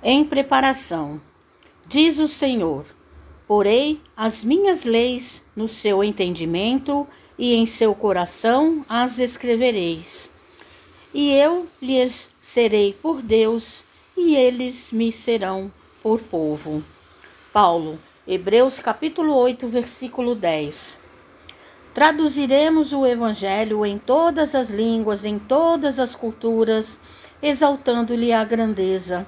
Em preparação, diz o Senhor: Porei as minhas leis no seu entendimento e em seu coração as escrevereis. E eu lhes serei por Deus e eles me serão por povo. Paulo, Hebreus capítulo 8, versículo 10. Traduziremos o Evangelho em todas as línguas, em todas as culturas, exaltando-lhe a grandeza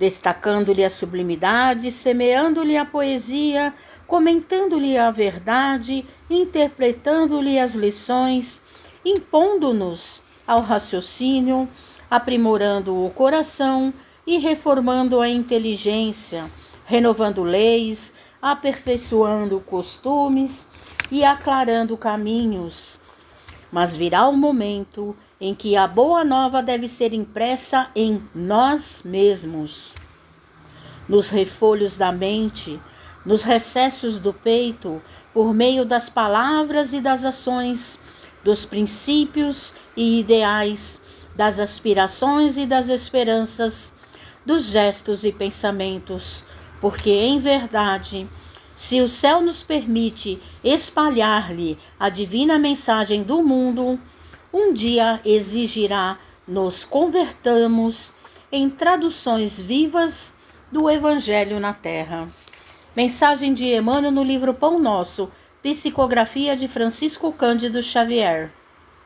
destacando-lhe a sublimidade, semeando-lhe a poesia, comentando-lhe a verdade, interpretando-lhe as lições, impondo-nos ao raciocínio, aprimorando o coração e reformando a inteligência, renovando leis, aperfeiçoando costumes e aclarando caminhos. Mas virá o momento em que a boa nova deve ser impressa em nós mesmos, nos refolhos da mente, nos recessos do peito, por meio das palavras e das ações, dos princípios e ideais, das aspirações e das esperanças, dos gestos e pensamentos, porque em verdade, se o céu nos permite espalhar-lhe a divina mensagem do mundo, um dia exigirá nos convertamos em traduções vivas do Evangelho na Terra. Mensagem de Emmanuel no livro Pão Nosso, psicografia de Francisco Cândido Xavier.